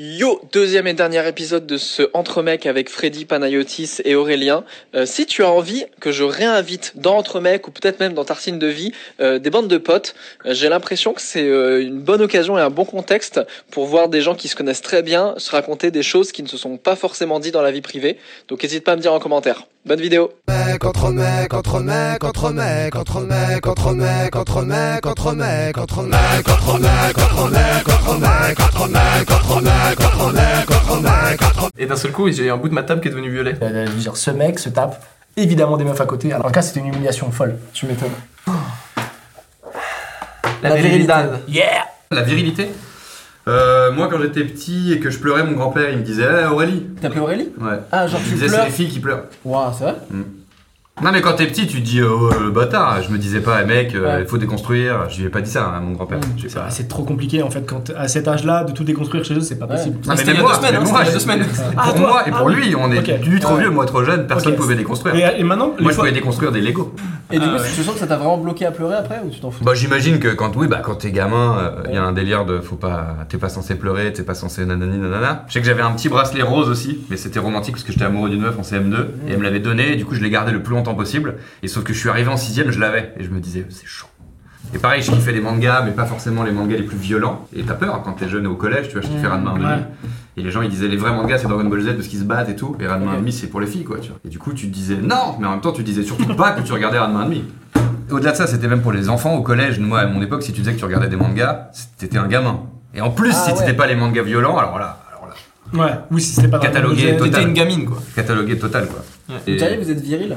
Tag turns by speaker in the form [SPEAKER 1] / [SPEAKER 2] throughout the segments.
[SPEAKER 1] Yo, deuxième et dernier épisode de ce Entre mecs avec Freddy Panayotis et Aurélien. Euh, si tu as envie que je réinvite dans Entre mecs ou peut-être même dans Tartine de vie euh, des bandes de potes, euh, j'ai l'impression que c'est euh, une bonne occasion et un bon contexte pour voir des gens qui se connaissent très bien se raconter des choses qui ne se sont pas forcément dit dans la vie privée. Donc n'hésite pas à me dire en commentaire. Bonne vidéo.
[SPEAKER 2] Mec, entre mecs, entre mecs, entre mecs, entre mecs, entre mecs, entre mecs, entre mecs, entre mecs, entre mecs, entre mecs, entre mecs, entre mecs, entre mecs, entre mecs, entre mecs, entre
[SPEAKER 3] Et d'un seul coup, j'ai un bout de ma table qui est devenu violet.
[SPEAKER 4] Euh, je veux dire, ce mec se tape évidemment des meufs à côté. Alors, en tout cas, c'était une humiliation folle.
[SPEAKER 3] Tu m'étonnes. La, virilité.
[SPEAKER 4] Yeah
[SPEAKER 5] La virilité Euh, Moi, quand j'étais petit et que je pleurais, mon grand-père, il me disait Eh, Aurélie
[SPEAKER 1] T'appelles Aurélie?
[SPEAKER 5] Ouais.
[SPEAKER 1] Ah, genre
[SPEAKER 5] Il
[SPEAKER 1] tu
[SPEAKER 5] me disait C'est
[SPEAKER 1] pleures
[SPEAKER 5] les filles qui pleurent.
[SPEAKER 1] Waouh, c'est vrai?
[SPEAKER 5] Non, mais quand t'es petit, tu te dis Oh, le bâtard. Je me disais pas, Eh, mec, euh, il
[SPEAKER 1] Ouais.
[SPEAKER 5] faut déconstruire. Je lui ai pas dit ça à mon grand-père. Sais
[SPEAKER 4] C'est
[SPEAKER 5] pas.
[SPEAKER 4] c'est trop compliqué en fait. Quand, à cet âge-là, de tout déconstruire chez eux, c'est pas
[SPEAKER 1] Ouais.
[SPEAKER 4] possible.
[SPEAKER 5] Non, mais
[SPEAKER 3] C'était il y
[SPEAKER 5] même
[SPEAKER 3] a
[SPEAKER 5] moi,
[SPEAKER 3] deux semaines, hein,
[SPEAKER 5] moi,
[SPEAKER 3] deux semaines.
[SPEAKER 4] Ah,
[SPEAKER 5] Pour
[SPEAKER 4] toi
[SPEAKER 5] moi et
[SPEAKER 4] Ah
[SPEAKER 5] pour
[SPEAKER 4] oui.
[SPEAKER 5] lui, on est
[SPEAKER 4] Ok.
[SPEAKER 5] lui trop
[SPEAKER 1] Ouais.
[SPEAKER 5] vieux, moi trop jeune, personne
[SPEAKER 4] Ok.
[SPEAKER 5] pouvait déconstruire.
[SPEAKER 4] Et, et maintenant,
[SPEAKER 5] Moi, je
[SPEAKER 4] fois-
[SPEAKER 5] pouvais déconstruire des Lego.
[SPEAKER 1] Et du
[SPEAKER 3] Ah,
[SPEAKER 1] coup,
[SPEAKER 3] ouais.
[SPEAKER 1] tu sens que ça t'a vraiment bloqué à pleurer après ou tu t'en fous
[SPEAKER 5] Bah j'imagine que quand oui bah quand t'es gamin, il y a un délire de faut pas t'es pas censé pleurer, t'es pas censé nanani nanana. Je sais que j'avais un petit bracelet rose aussi, mais c'était romantique parce que j'étais amoureux d'une meuf en CM2 et elle me l'avait donné et du coup je l'ai gardé le plus longtemps possible. Et sauf que je suis arrivé en sixième, je l'avais et je me disais c'est chaud. Et pareil, je kiffais les mangas, mais pas forcément les mangas les plus violents. Et t'as peur quand t'es jeune et au collège, tu vois, je kiffais Ranma
[SPEAKER 4] Ouais.
[SPEAKER 5] 1,5. Et les gens ils disaient les vrais mangas c'est Dragon Ball Z parce qu'ils se battent et tout. Et Ranma
[SPEAKER 1] Ok.
[SPEAKER 5] 1,5 c'est pour les filles quoi, tu vois. Et du coup tu te disais non, mais en même temps tu disais surtout pas que tu regardais Ranma 1,5. Au-delà de ça, c'était même pour les enfants au collège. Moi, à mon époque, si tu disais que tu regardais des mangas, t'étais un gamin. Et en plus,
[SPEAKER 1] Ah,
[SPEAKER 5] si t'étais
[SPEAKER 1] ouais.
[SPEAKER 5] pas les mangas violents, alors là, alors là,
[SPEAKER 4] Ouais, oui, si c'était pas
[SPEAKER 5] Catalogué, total.
[SPEAKER 3] T'étais une gamine, quoi.
[SPEAKER 5] catalogué total, quoi.
[SPEAKER 3] Ouais.
[SPEAKER 5] Et-
[SPEAKER 1] Vous savez, vous êtes viril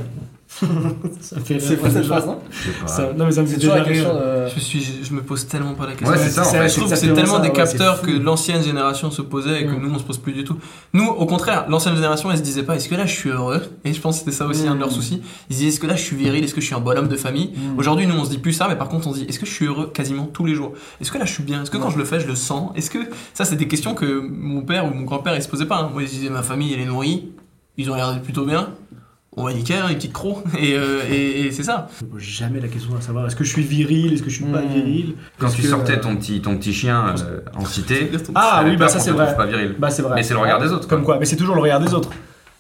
[SPEAKER 4] Ça fait
[SPEAKER 1] C'est pas cette phrase, non.
[SPEAKER 4] Ça- Non, mais ça me
[SPEAKER 1] C'est
[SPEAKER 4] fait
[SPEAKER 1] toujours
[SPEAKER 4] déjà
[SPEAKER 1] la question
[SPEAKER 4] rire.
[SPEAKER 1] de...
[SPEAKER 3] Je, suis, je, je me pose tellement pas la question.
[SPEAKER 5] Ouais, c'est ça, en fait.
[SPEAKER 3] Je trouve que c'est tellement
[SPEAKER 4] ça,
[SPEAKER 3] des
[SPEAKER 4] ouais,
[SPEAKER 3] capteurs que l'ancienne génération se posait et que
[SPEAKER 4] Mm.
[SPEAKER 3] nous on se pose plus du tout. Nous, au contraire, l'ancienne génération elle se disait pas est-ce que là je suis heureux? Et je pense que c'était ça aussi un de leurs
[SPEAKER 1] Mm.
[SPEAKER 3] soucis. Ils disaient est-ce que là je suis viril? Est-ce que je suis un bonhomme de famille?
[SPEAKER 4] Mm.
[SPEAKER 3] Aujourd'hui, nous on se dit plus ça, mais par contre on se dit est-ce que je suis heureux quasiment tous les jours? Est-ce que là je suis bien? Est-ce que quand je le fais, je le sens? Est-ce que ça c'est des questions que mon père ou mon grand-père ils se posaient pas. hein. Moi ils disaient ma famille elle est nourrie, ils ont regardé plutôt bien. On va nickel, hein, les petites crocs. Et, euh, et, et c'est ça.
[SPEAKER 4] Je me pose jamais la question à savoir est-ce que je suis viril, est-ce que je suis pas
[SPEAKER 1] Mm.
[SPEAKER 4] viril.
[SPEAKER 5] Quand tu
[SPEAKER 4] que,
[SPEAKER 5] sortais
[SPEAKER 4] euh,
[SPEAKER 5] ton petit, ton petit chien euh, en cité,
[SPEAKER 4] Ah oui, bah ça c'est vrai.
[SPEAKER 5] pas viril.
[SPEAKER 4] Bah c'est vrai.
[SPEAKER 5] Mais c'est le regard des autres, quoi.
[SPEAKER 4] Comme quoi, mais c'est toujours le regard des autres.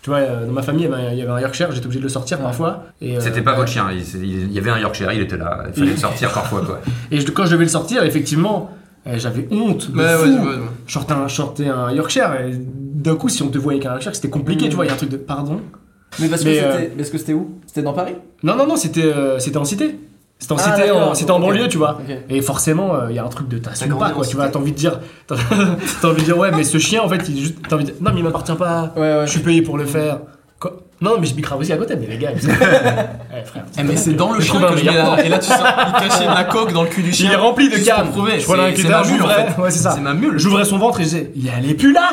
[SPEAKER 4] Tu vois, euh, dans ma famille, il y avait un- il y avait un Yorkshire, j'étais obligé de le sortir parfois. et, euh,
[SPEAKER 5] C'était pas votre chien, il, y avait un Yorkshire, il était là, il fallait le sortir parfois, quoi.
[SPEAKER 4] Et je- quand je devais le sortir, effectivement, euh, j'avais honte. de
[SPEAKER 3] Ouais,
[SPEAKER 4] fou.
[SPEAKER 3] ouais, ouais, ouais.
[SPEAKER 4] Je sortais un, Yorkshire, et d'un coup, si on te voyait avec un Yorkshire, c'était compliqué,
[SPEAKER 1] Mm.
[SPEAKER 4] tu vois, il y a un truc de pardon?
[SPEAKER 1] Mais parce que
[SPEAKER 4] Mais,
[SPEAKER 1] c'était
[SPEAKER 4] euh,
[SPEAKER 1] parce que c'était où? C'était dans Paris?
[SPEAKER 4] Non, non, non, c'était euh, c'était en cité. C'était en
[SPEAKER 1] Ah,
[SPEAKER 4] cité, en, c'était en banlieue, tu vois. Et forcément, euh, il y a un truc de t'assumes pas, quoi. Tu
[SPEAKER 3] cité
[SPEAKER 4] vois, t'as envie de dire. T'as envie de dire, ouais, mais ce chien, en fait, il juste. T'as envie de dire, non, mais il m'appartient pas.
[SPEAKER 1] Ouais, ouais.
[SPEAKER 4] Je suis payé pour le faire. Non, mais je bicrave aussi à côté, mais les gars. ils- Eh, frère.
[SPEAKER 3] Eh, mais c'est dans le chien que je mets la... Et là, tu sens, il cachait la coque dans le cul du chien.
[SPEAKER 4] Il est rempli de cannes.
[SPEAKER 3] prouver.
[SPEAKER 4] Je vois un
[SPEAKER 3] en
[SPEAKER 4] j'ouvrais.
[SPEAKER 3] fait.
[SPEAKER 4] Ouais, c'est ça.
[SPEAKER 3] C'est ma mule.
[SPEAKER 4] J'ouvrais son ventre et je disais, elle est plus là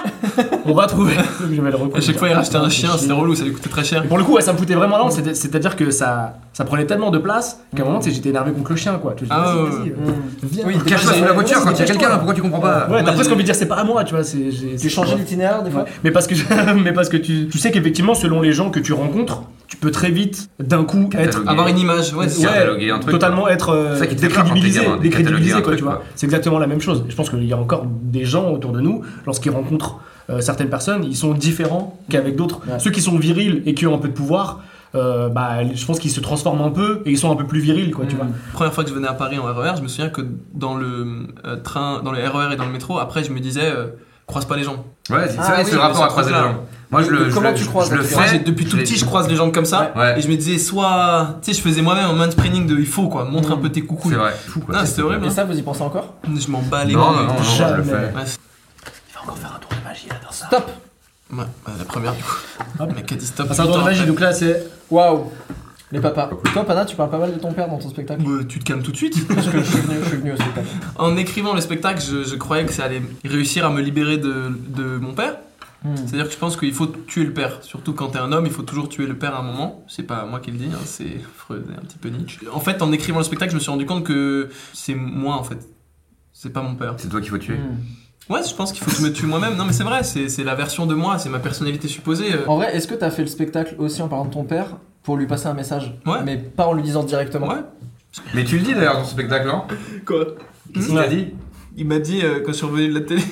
[SPEAKER 4] On va trouver. Je vais le
[SPEAKER 3] À chaque fois, il rachetait un chien, c'était relou, ça lui coûtait très cher.
[SPEAKER 4] Pour le coup, ouais, ça me foutait vraiment c'est- c'est-à-dire que ça, ça prenait tellement de place qu'à un moment, tu sais, j'étais énervé contre le chien, quoi. Tu
[SPEAKER 3] Ah
[SPEAKER 4] dis,
[SPEAKER 3] ouais,
[SPEAKER 4] vas-y, vas-y, euh, viens.
[SPEAKER 1] Oui,
[SPEAKER 5] Cache-toi sous la voiture quand il y a quelqu'un, pourquoi tu comprends pas
[SPEAKER 4] Ouais, t'as presque envie de dire c'est pas à moi, tu vois. c'est- j'ai-
[SPEAKER 1] Tu
[SPEAKER 4] ouais.
[SPEAKER 1] l'itinéraire des fois
[SPEAKER 4] Mais parce que, mais parce que tu, tu sais qu'effectivement, selon les gens que tu rencontres, tu peux très vite, d'un coup, être.
[SPEAKER 3] Avoir une image, ouais, c'est
[SPEAKER 4] Ouais,
[SPEAKER 3] ça.
[SPEAKER 5] cataloguer un truc,
[SPEAKER 4] totalement être euh,
[SPEAKER 5] C'est ça qui te fait peur quand t'es
[SPEAKER 4] décrédibilisé, décrédibilisé, quoi,
[SPEAKER 5] truc,
[SPEAKER 4] tu vois.
[SPEAKER 5] quoi.
[SPEAKER 4] C'est exactement la même chose. Je pense qu'il y a encore des gens autour de nous, lorsqu'ils rencontrent euh, certaines personnes, ils sont différents qu'avec d'autres.
[SPEAKER 1] Ouais.
[SPEAKER 4] Ceux qui sont virils et qui ont un peu de pouvoir, euh, bah, je pense qu'ils se transforment un peu et ils sont un peu plus virils, quoi, tu
[SPEAKER 1] Mm.
[SPEAKER 4] vois.
[SPEAKER 3] Première fois que je venais à Paris en RER, je me souviens que dans le euh, train, dans le RER et dans le métro, après, je me disais, euh, croise pas les gens.
[SPEAKER 5] Ouais, c'est
[SPEAKER 1] Ah
[SPEAKER 5] ça,
[SPEAKER 1] oui,
[SPEAKER 5] c'est le rapport à croiser les gens. Moi, je le, je
[SPEAKER 1] comment tu
[SPEAKER 5] je-
[SPEAKER 1] croises
[SPEAKER 5] je le
[SPEAKER 1] la
[SPEAKER 5] fais.
[SPEAKER 3] Depuis tout
[SPEAKER 5] je
[SPEAKER 3] petit, je croise les gens comme ça.
[SPEAKER 5] Ouais.
[SPEAKER 3] Et je me disais, soit. Tu sais, je faisais moi-même un mansplaining de il faut, quoi. Montre un peu tes coucous.
[SPEAKER 5] C'est vrai. Fou, quoi.
[SPEAKER 3] Non, c'était horrible.
[SPEAKER 1] Et
[SPEAKER 3] hein.
[SPEAKER 1] ça, vous y pensez encore?
[SPEAKER 3] Je m'en bats les
[SPEAKER 5] Non, non, non, non, je le
[SPEAKER 4] Jamais.
[SPEAKER 5] fais.
[SPEAKER 3] Ouais,
[SPEAKER 4] Il va encore faire un tour de magie là dans ça.
[SPEAKER 1] Stop
[SPEAKER 3] ouais, bah, la première, du coup.
[SPEAKER 4] Hop.
[SPEAKER 3] Le mec a dit stop.
[SPEAKER 4] Ah, c'est un tour de
[SPEAKER 3] putain,
[SPEAKER 4] magie,
[SPEAKER 3] après.
[SPEAKER 4] donc là c'est.
[SPEAKER 1] Waouh
[SPEAKER 6] Les papas. Toi, Pana, tu parles pas mal de ton père dans ton spectacle
[SPEAKER 3] Bah, tu te calmes tout de suite.
[SPEAKER 6] Parce que je suis venu, je suis venu au spectacle.
[SPEAKER 3] En écrivant le spectacle, je, je croyais que ça allait réussir à me libérer de, de mon père.
[SPEAKER 6] Hmm.
[SPEAKER 3] C'est-à-dire que je pense qu'il faut tuer le père. Surtout quand t'es un homme, il faut toujours tuer le père à un moment. C'est pas moi qui le dis, hein, c'est Freud et un petit peu Nietzsche. En fait, en écrivant le spectacle, je me suis rendu compte que c'est moi en fait. C'est pas mon père.
[SPEAKER 5] C'est toi qu'il faut tuer.
[SPEAKER 6] Hmm.
[SPEAKER 3] Ouais, je pense qu'il faut que je me tue moi-même. Non, mais c'est vrai, c'est c'est la version de moi, c'est ma personnalité supposée. euh.
[SPEAKER 6] En vrai, est-ce que t'as fait le spectacle aussi en parlant de ton père pour lui passer un message?
[SPEAKER 3] Ouais.
[SPEAKER 6] Mais pas en lui disant directement.
[SPEAKER 3] Ouais.
[SPEAKER 5] Mais tu le dis d'ailleurs dans ce spectacle, non
[SPEAKER 3] Quoi?
[SPEAKER 5] Qu'est-ce qu'il t'a dit?
[SPEAKER 3] Il m'a dit, euh, quand je suis revenu de la télé,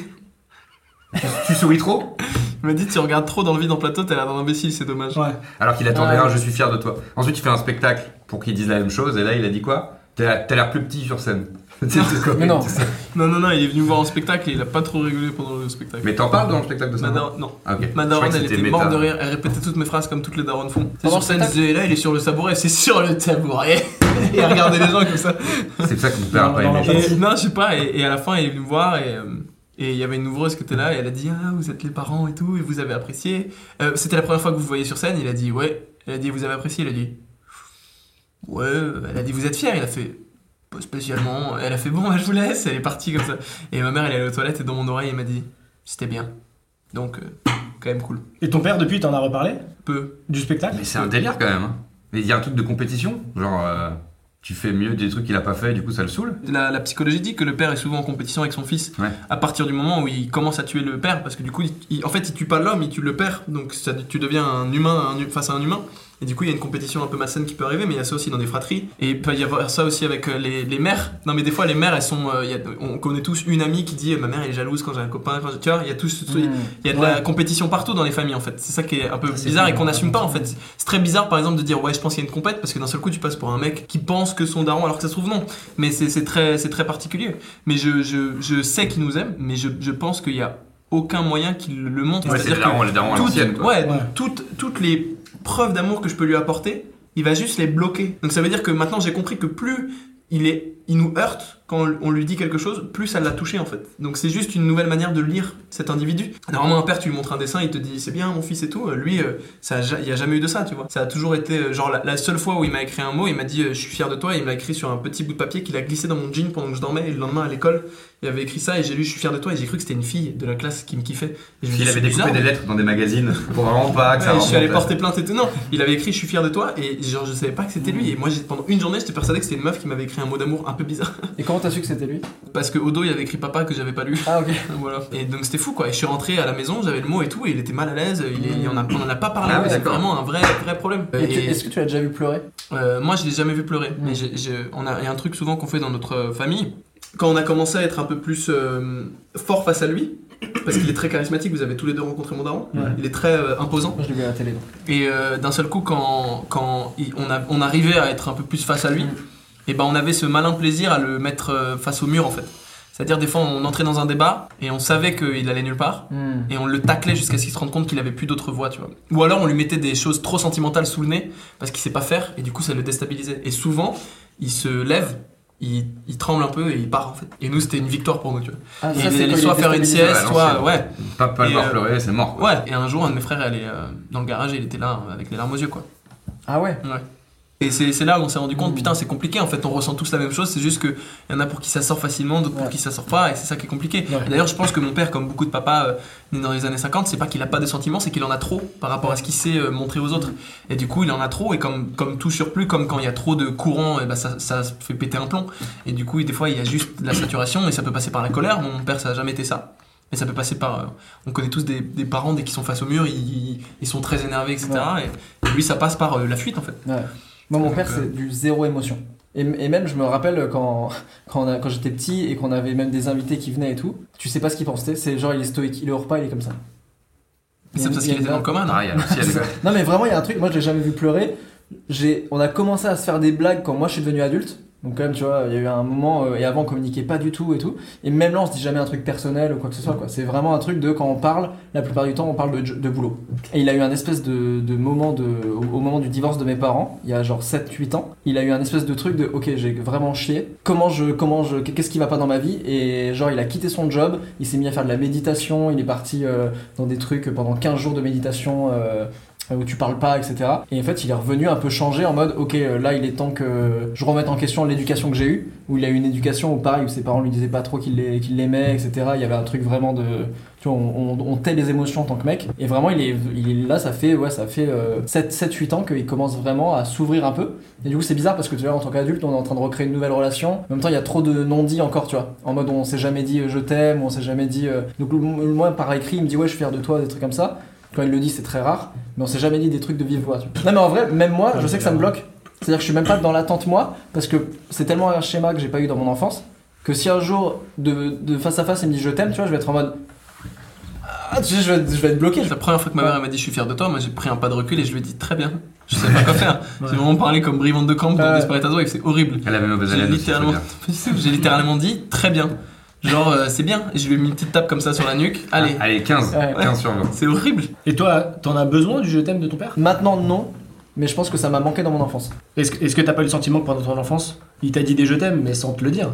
[SPEAKER 5] Tu souris trop?
[SPEAKER 3] Il m'a dit Tu regardes trop dans le vide en plateau, t'as l'air d'un imbécile, c'est dommage.
[SPEAKER 4] Ouais.
[SPEAKER 5] Alors qu'il attendait
[SPEAKER 6] Ah,
[SPEAKER 5] un
[SPEAKER 6] ouais.
[SPEAKER 5] je suis fier de toi. Ensuite, il fait un spectacle pour qu'il dise la même chose, et là, il a dit quoi? T'as t'as l'air plus petit sur scène.
[SPEAKER 6] Mais non.
[SPEAKER 3] Non, non, non, il est venu me voir en spectacle et il a pas trop rigolé pendant le spectacle.
[SPEAKER 5] Mais t'en parles dans le spectacle de ça
[SPEAKER 3] Ma
[SPEAKER 5] non
[SPEAKER 3] daronne- non.
[SPEAKER 5] Ah, ok.
[SPEAKER 3] Ma daronne, elle était
[SPEAKER 5] méta.
[SPEAKER 3] morte de rire, elle répétait toutes mes phrases comme toutes les daronnes font. C'est sur scène, disait là, il est sur le tabouret, c'est sur le tabouret. et elle regardait les gens comme ça.
[SPEAKER 5] C'est pour ça que mon père a pas aimé.
[SPEAKER 3] Et, non, je sais pas, et, et à la fin, elle est venue me voir et. euh, et il y avait une ouvreuse qui était là et elle a dit Ah, vous êtes les parents et tout, et vous avez apprécié. Euh, C'était la première fois que vous vous voyez sur scène. Il a dit Ouais. Elle a dit Vous avez apprécié Il a dit Ouais. Elle a dit Vous êtes fier Il a fait Pas spécialement. Elle a fait Bon, bah, je vous laisse. Elle est partie comme ça. Et ma mère, elle est allée aux toilettes et dans mon oreille, elle m'a dit C'était bien. Donc, euh, quand même cool.
[SPEAKER 4] Et ton père, depuis, t'en as reparlé?
[SPEAKER 3] Peu.
[SPEAKER 4] Du spectacle?
[SPEAKER 5] Mais c'est un délire quand même. hein. Mais il y a un truc de compétition Genre, euh, tu fais mieux des trucs qu'il a pas fait, du coup ça le saoule
[SPEAKER 3] La, la psychologie dit que le père est souvent en compétition avec son fils
[SPEAKER 5] Ouais.
[SPEAKER 3] à partir du moment où il commence à tuer le père parce que du coup il- il- en fait il tue pas l'homme il tue le père donc ça, tu deviens un humain un face à un humain et du coup il y a une compétition un peu malsaine qui peut arriver mais il y a ça aussi dans des fratries et il peut y avoir ça aussi avec euh, les, les mères non mais des fois les mères elles sont euh, il y a- on connaît tous une amie qui dit ma mère elle est jalouse quand j'ai un copain quand tu vois il y a tous
[SPEAKER 6] Hmm.
[SPEAKER 3] il y a de la compétition partout dans les familles en fait. C'est ça qui est un peu
[SPEAKER 4] c'est
[SPEAKER 3] bizarre et qu'on n'assume pas en fait. C'est très bizarre par exemple de dire ouais je pense qu'il y a une compète parce que d'un seul coup tu passes pour un mec qui pense que son daron alors que ça se trouve non. Mais c'est c'est très, c'est très particulier. Mais je, je, je sais qu'il nous aime mais je, je pense qu'il y a aucun moyen qu'il le montre.
[SPEAKER 5] Ouais, c'est
[SPEAKER 3] C'est-à-dire
[SPEAKER 5] les darons, les darons
[SPEAKER 3] toutes, ouais, donc
[SPEAKER 4] Ouais.
[SPEAKER 3] toutes, toutes les preuves d'amour que je peux lui apporter, il va juste les bloquer. Donc ça veut dire que maintenant j'ai compris que plus il, est, il nous heurte quand on lui dit quelque chose, plus ça l'a touché en fait. Donc c'est juste une nouvelle manière de lire cet individu. Normalement un père tu lui montres un dessin, il te dit c'est bien mon fils et tout. Euh, Lui, euh, ça a il y a jamais eu de ça, tu vois. Ça a toujours été euh, genre la, la seule fois où il m'a écrit un mot, il m'a dit je suis fier de toi, et il m'a écrit sur un petit bout de papier qu'il a glissé dans mon jean pendant que je dormais et le lendemain à l'école, il avait écrit ça et j'ai lu je suis fier de toi et j'ai cru que c'était une fille de la classe qui me kiffait. Et je me
[SPEAKER 5] Il avait découpé
[SPEAKER 3] bizarre,
[SPEAKER 5] des lettres dans des magazines pour vraiment pas que ça
[SPEAKER 3] Ouais, je suis allé porter plainte et tout. Non, il avait écrit Je suis fier de toi et genre je savais pas que c'était lui. Et moi pendant une journée j'étais persuadé que c'était une meuf qui m'avait écrit un mot d'amour un peu bizarre.
[SPEAKER 6] Et comment t'as su que c'était lui
[SPEAKER 3] Parce que dos il avait écrit papa que j'avais pas lu.
[SPEAKER 6] Ah ok.
[SPEAKER 3] voilà. Et donc c'était fou quoi. Et je suis rentré à la maison, j'avais le mot et tout, et il était mal à l'aise. Il, est- il en a, on en a pas parlé.
[SPEAKER 5] Ah ouais,
[SPEAKER 3] c'est
[SPEAKER 5] d'accord.
[SPEAKER 3] vraiment un vrai, vrai problème.
[SPEAKER 6] Et tu-
[SPEAKER 3] Et,
[SPEAKER 6] Est-ce que tu l'as déjà vu pleurer?
[SPEAKER 3] Euh, moi je l'ai jamais vu pleurer.
[SPEAKER 6] Mm.
[SPEAKER 3] Mais j'ai- j'ai- on a, il y a un truc souvent qu'on fait dans notre euh, famille. Quand on a commencé à être un peu plus euh, fort face à lui, parce qu'il est très charismatique, vous avez tous les deux rencontré mon daron,
[SPEAKER 4] Ouais.
[SPEAKER 3] il est très euh, imposant.
[SPEAKER 6] Moi je l'ai vu à la télé. donc.
[SPEAKER 3] Et euh, d'un seul coup, quand, quand il- on, a- on arrivait à être un peu plus face à lui,
[SPEAKER 6] Mm.
[SPEAKER 3] Et ben on avait ce malin plaisir à le mettre euh, face au mur en fait. C'est-à-dire des fois on entrait dans un débat et on savait qu'il allait nulle part
[SPEAKER 6] Hmm.
[SPEAKER 3] et on le taclait jusqu'à ce qu'il se rende compte qu'il avait plus d'autre voix, tu vois. Ou alors on lui mettait des choses trop sentimentales sous le nez parce qu'il sait pas faire et du coup ça le déstabilisait. Et souvent il se lève, il, il tremble un peu et il part en fait. Et nous c'était une victoire pour nous, tu vois.
[SPEAKER 6] Ah,
[SPEAKER 3] Et
[SPEAKER 6] ça,
[SPEAKER 3] il allait soit faire une sieste, soit ouais.
[SPEAKER 5] Pas, pas le
[SPEAKER 3] euh,
[SPEAKER 5] pleurer, c'est mort. quoi.
[SPEAKER 3] Ouais, et un jour, un de mes frères allait euh, dans le garage et il était là euh, avec les larmes aux yeux, quoi.
[SPEAKER 6] Ah ouais
[SPEAKER 3] Et c'est là où on s'est rendu compte,
[SPEAKER 6] Mm.
[SPEAKER 3] putain, c'est compliqué. En fait, on ressent tous la même chose. C'est juste qu'il y en a pour qui ça sort facilement, d'autres
[SPEAKER 6] Ouais.
[SPEAKER 3] pour qui ça sort pas. Et c'est ça qui est compliqué.
[SPEAKER 4] Ouais.
[SPEAKER 3] D'ailleurs, je pense que mon père, comme beaucoup de papas euh, nés dans les années 50, c'est pas qu'il a pas de sentiments, c'est qu'il en a trop par rapport à ce qu'il sait euh, montrer aux autres. Et du coup, il en a trop. Et comme, comme tout surplus, comme quand il y a trop de courant, et ben ça, ça fait péter un plomb. Et du coup, des fois, il y a juste de la saturation et ça peut passer par la colère. Mon père, ça a jamais été ça. Mais ça peut passer par. euh, on connaît tous des, des parents, dès qu'ils sont face au mur, ils, ils sont très énervés, etc. Et, et lui, ça passe par euh, la fuite, en fait.
[SPEAKER 6] Moi, mon
[SPEAKER 3] Donc,
[SPEAKER 6] père,
[SPEAKER 3] euh,
[SPEAKER 6] c'est du zéro émotion. Et, et même, je me rappelle quand, quand, j'étais petit et qu'on avait même des invités qui venaient et tout, tu sais pas ce qu'il pensait. C'est genre, il est stoïque. Il est au repas, il est comme ça.
[SPEAKER 3] C'est parce qu'il était dans le
[SPEAKER 5] Pareil, à l'ancienne, quoi.
[SPEAKER 6] Non, mais vraiment, il y a un truc. Moi, je l'ai jamais vu pleurer. J'ai, on a commencé à se faire des blagues quand moi je suis devenu adulte. Donc, quand même, tu vois, il y a eu un moment. euh, et avant, on communiquait pas du tout et tout. Et même là, on se dit jamais un truc personnel ou quoi que ce soit. Quoi. C'est vraiment un truc de quand on parle, la plupart du temps, on parle de, de boulot. Et il a eu un espèce de, moment de, au, au moment du divorce de mes parents, il y a genre 7-8 ans, il a eu un espèce de truc de ok, j'ai vraiment chié. Comment je, comment je, qu'est-ce qui va pas dans ma vie? Et genre, il a quitté son job, il s'est mis à faire de la méditation, il est parti euh, dans des trucs pendant 15 jours de méditation. euh, où tu parles pas, etc. Et en fait, il est revenu un peu changé en mode, ok, euh, là, il est temps que je remette en question l'éducation que j'ai eue, où il a eu une éducation où pareil, où ses parents lui disaient pas trop qu'il l'ai- qu'il l'aimait, etc. Il y avait un truc vraiment de, tu vois, on, tait les émotions en tant que mec. Et vraiment, il est, là, ça fait, ouais, ça fait 7-8 ans qu'il commence vraiment à s'ouvrir un peu. Et du coup, c'est bizarre parce que tu vois, en tant qu'adulte, on est en train de recréer une nouvelle relation. En même temps, il y a trop de non-dits encore, tu vois. En mode, on s'est jamais dit euh, je t'aime, on s'est jamais dit. euh, Donc, moi, par écrit, il me dit ouais, je suis fier de toi, des trucs comme ça. Quand il le dit, c'est très rare. Mais on s'est jamais dit des trucs de vive voix. Non, mais en vrai, même moi, je sais que ça me bloque. C'est-à-dire que je suis même pas dans l'attente, moi, parce que c'est tellement un schéma que j'ai pas eu dans mon enfance que si un jour, de, de face à face, il me dit je t'aime, tu vois, je vais être en mode. Ah, tu sais, je vais, être- je vais être bloqué.
[SPEAKER 3] La première fois que ma mère elle m'a dit je suis fier de toi, moi j'ai pris un pas de recul et je lui ai dit très bien. Je sais pas quoi faire. J'ai vraiment parlé comme Brivante de Camp dans
[SPEAKER 6] Ouais.
[SPEAKER 3] Desperate Housewives, c'est horrible.
[SPEAKER 5] Elle avait mauvaise
[SPEAKER 3] littéralement, j'ai littéralement dit très bien. Genre euh, c'est bien. Et je lui ai mis une petite tape comme ça sur la nuque. Allez,
[SPEAKER 5] Ah, Allez, 15.
[SPEAKER 6] Ouais.
[SPEAKER 5] 15 sur 20.
[SPEAKER 3] c'est horrible.
[SPEAKER 4] Et toi, t'en as besoin du je t'aime de ton père?
[SPEAKER 6] Maintenant, non. Mais je pense que ça m'a manqué dans mon enfance.
[SPEAKER 4] Est-ce que est-ce que t'as pas eu le sentiment que pendant ton enfance, il t'a dit des je t'aime, mais sans te le dire?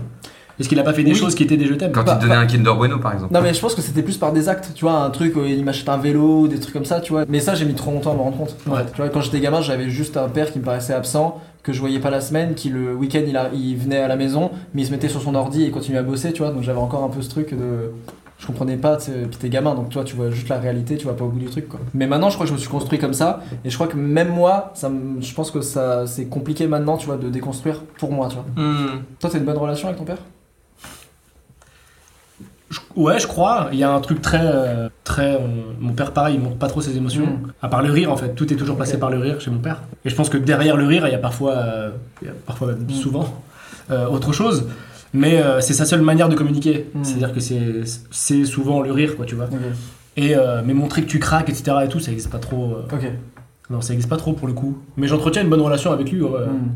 [SPEAKER 4] Est-ce qu'il a pas fait des
[SPEAKER 6] Oui.
[SPEAKER 4] choses qui étaient des je t'aime
[SPEAKER 5] Quand
[SPEAKER 6] Bah,
[SPEAKER 5] il te donnait un Kinder Bueno, par exemple.
[SPEAKER 6] Non mais je pense que c'était plus par des actes, tu vois, un truc où il m'achète un vélo ou des trucs comme ça, tu vois. Mais ça j'ai mis trop longtemps à me rendre compte. en
[SPEAKER 4] Ouais.
[SPEAKER 6] fait. Tu vois, quand j'étais gamin, j'avais juste un père qui me paraissait absent, que je voyais pas la semaine, qui le week-end il, a- il venait à la maison, mais il se mettait sur son ordi et continuait à bosser, tu vois. Donc j'avais encore un peu ce truc de je comprenais pas, tu sais, puis t'es gamin, donc toi tu vois juste la réalité, tu vois pas au bout du truc quoi. Mais maintenant je crois que je me suis construit comme ça, et je crois que même moi, ça je pense que ça c'est compliqué maintenant, tu vois, de déconstruire pour moi, tu vois.
[SPEAKER 3] Hmm.
[SPEAKER 6] Toi t'as une bonne relation avec ton père?
[SPEAKER 4] Ouais, je crois. Il y a un truc très. euh, très on- Mon père, pareil, il montre pas trop ses émotions.
[SPEAKER 6] Mm.
[SPEAKER 4] À part le rire, en fait. Tout est toujours passé par le rire chez mon père. Et je pense que derrière le rire, il y a parfois. euh, il y a parfois, même
[SPEAKER 6] Mm.
[SPEAKER 4] souvent, euh, autre chose. Mais euh, c'est sa seule manière de communiquer.
[SPEAKER 6] Mm.
[SPEAKER 4] C'est-à-dire que c'est c'est souvent le rire, quoi, tu vois. Et euh, mais montrer que tu craques, etc. et tout, ça existe pas trop. euh,
[SPEAKER 6] Ok.
[SPEAKER 4] Non, ça existe pas trop pour le coup. Mais j'entretiens une bonne relation avec lui. Ouais.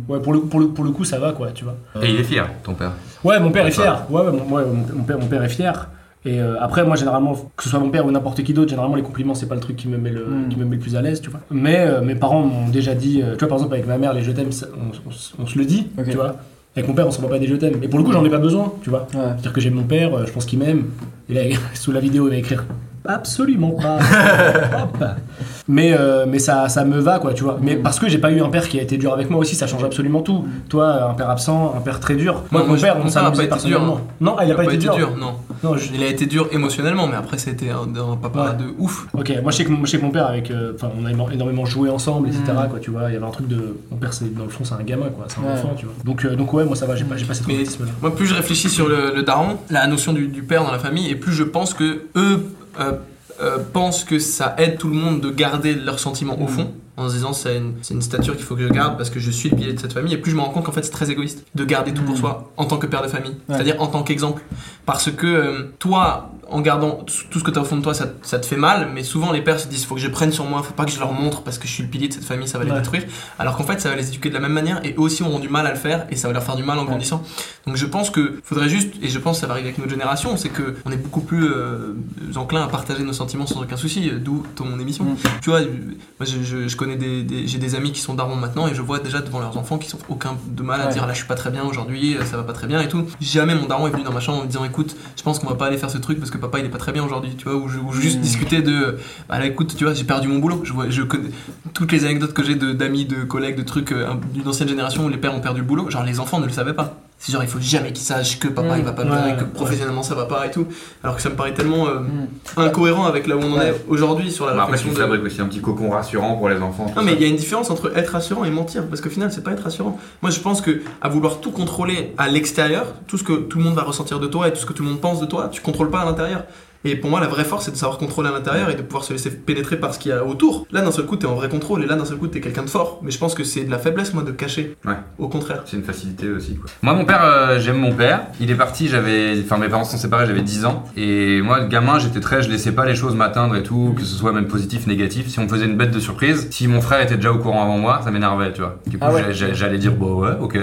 [SPEAKER 4] Ouais, pour, le, pour, le, pour le coup, ça va, quoi, tu vois.
[SPEAKER 5] Et il est fier, ton père.
[SPEAKER 4] Ouais, mon père est fier. Ouais, ouais, mon, ouais, mon- mon père, mon père est fier. Et euh, après, moi, généralement, que ce soit mon père ou n'importe qui d'autre, généralement, les compliments, c'est pas le truc qui me met le,
[SPEAKER 6] Mm.
[SPEAKER 4] qui me met le plus à l'aise, tu vois. Mais euh, mes parents m'ont déjà dit, euh, tu vois, par exemple, avec ma mère, les je t'aime, on, on se le dit, tu vois. Avec mon père, on s'envoie pas des je t'aime. Et pour le coup, j'en ai pas besoin, tu vois.
[SPEAKER 6] Ouais.
[SPEAKER 4] C'est-à-dire que j'aime mon père, je pense qu'il m'aime. Et là, sous la vidéo, il va écrire absolument pas. Hop. Mais, euh, mais ça, ça me va, quoi, tu vois. Mais
[SPEAKER 6] Mm.
[SPEAKER 4] parce que j'ai pas eu un père qui a été dur avec moi aussi, ça change absolument tout. Toi, un père absent, un père très dur. Moi,
[SPEAKER 3] Non,
[SPEAKER 4] mon
[SPEAKER 3] moi,
[SPEAKER 4] père, on s'amusait
[SPEAKER 3] pas été dur,
[SPEAKER 4] personnellement. Non, ah, il a pas, été dur.
[SPEAKER 3] non.
[SPEAKER 4] Non, je-
[SPEAKER 3] Il a été dur émotionnellement, mais après c'était un, un papa de ouf.
[SPEAKER 4] Ok, moi je sais que, moi, je sais que mon père, avec, euh, enfin, on a énormément joué ensemble, etc.
[SPEAKER 6] Mm.
[SPEAKER 4] Quoi, tu vois, il y avait un truc de, mon père, c'est dans le fond, c'est un gamin, quoi, c'est un
[SPEAKER 6] Ouais.
[SPEAKER 4] enfant, tu vois. Donc, euh, donc ouais, moi ça va, j'ai pas, pas cette
[SPEAKER 3] moi, plus je réfléchis sur le, le daron, la notion du, du père dans la famille, et plus je pense que eux euh, euh, pensent que ça aide tout le monde de garder leurs sentiments au fond. En se disant c'est une, c'est une stature qu'il faut que je garde parce que je suis le pilier de cette famille et plus je me rends compte qu'en fait c'est très égoïste de garder tout pour soi en tant que père de famille
[SPEAKER 6] Ouais.
[SPEAKER 3] c'est-à-dire en tant qu'exemple parce que euh, toi en gardant tout ce que tu as au fond de toi ça, ça te fait mal mais souvent les pères se disent faut que je prenne sur moi faut pas que je leur montre parce que je suis le pilier de cette famille ça va les
[SPEAKER 4] Ouais.
[SPEAKER 3] détruire alors qu'en fait ça va les éduquer de la même manière et eux aussi auront du mal à le faire et ça va leur faire du mal en grandissant donc je pense que faudrait juste, et je pense que ça va arriver avec notre génération, c'est que on est beaucoup plus euh, enclin à partager nos sentiments sans aucun souci, euh, d'où ton émission.
[SPEAKER 6] Mm.
[SPEAKER 3] Tu vois, euh, moi je, je- je connais des, des- j'ai des amis qui sont darons maintenant et je vois déjà devant leurs enfants qui sont aucun de mal à
[SPEAKER 6] Ouais.
[SPEAKER 3] dire là je suis pas très bien aujourd'hui, euh, ça va pas très bien et tout. Jamais mon daron est venu dans ma chambre en me disant écoute, je pense qu'on va pas aller faire ce truc parce que papa il est pas très bien aujourd'hui, tu vois, ou, je- ou juste
[SPEAKER 6] Mm.
[SPEAKER 3] discuter de bah là écoute, tu vois, j'ai perdu mon boulot. Je vois, je connais toutes les anecdotes que j'ai de- d'amis, de, collègues, de trucs euh, d'une ancienne génération où les pères ont perdu le boulot, genre les enfants ne le savaient pas. C'est genre il faut jamais qu'ils sachent que papa il va pas bien
[SPEAKER 4] Ouais,
[SPEAKER 3] et que
[SPEAKER 4] ouais.
[SPEAKER 3] professionnellement ça va pas et tout. Alors que ça me paraît tellement euh,
[SPEAKER 6] Mm.
[SPEAKER 3] incohérent avec là où on en
[SPEAKER 6] Ouais.
[SPEAKER 3] est aujourd'hui sur la
[SPEAKER 5] Bah, après, tu fabriques aussi un petit cocon rassurant pour les enfants.
[SPEAKER 3] Non mais il y a une différence entre être rassurant et mentir parce qu'au final c'est pas être rassurant. Moi je pense que à vouloir tout contrôler à l'extérieur, tout ce que tout le monde va ressentir de toi et tout ce que tout le monde pense de toi, tu contrôles pas à l'intérieur. Et pour moi la vraie force c'est de savoir contrôler à l'intérieur et de pouvoir se laisser pénétrer par ce qu'il y a autour. Là d'un seul coup t'es en vrai contrôle et là d'un seul coup t'es quelqu'un de fort. Mais je pense que c'est de la faiblesse moi de cacher.
[SPEAKER 5] Ouais.
[SPEAKER 3] Au contraire.
[SPEAKER 5] C'est une facilité aussi. Quoi. Moi, mon père, euh, j'aime mon père. Il est parti, j'avais. Enfin, mes parents sont séparés, j'avais 10 ans. Et moi, gamin, j'étais très. Je laissais pas les choses m'atteindre et tout, que ce soit même positif, négatif. Si on me faisait une bête de surprise, si mon frère était déjà au courant avant moi, ça m'énervait, tu vois. Du coup,
[SPEAKER 6] Ah ouais.
[SPEAKER 5] j'allais dire, bon, ouais, ok.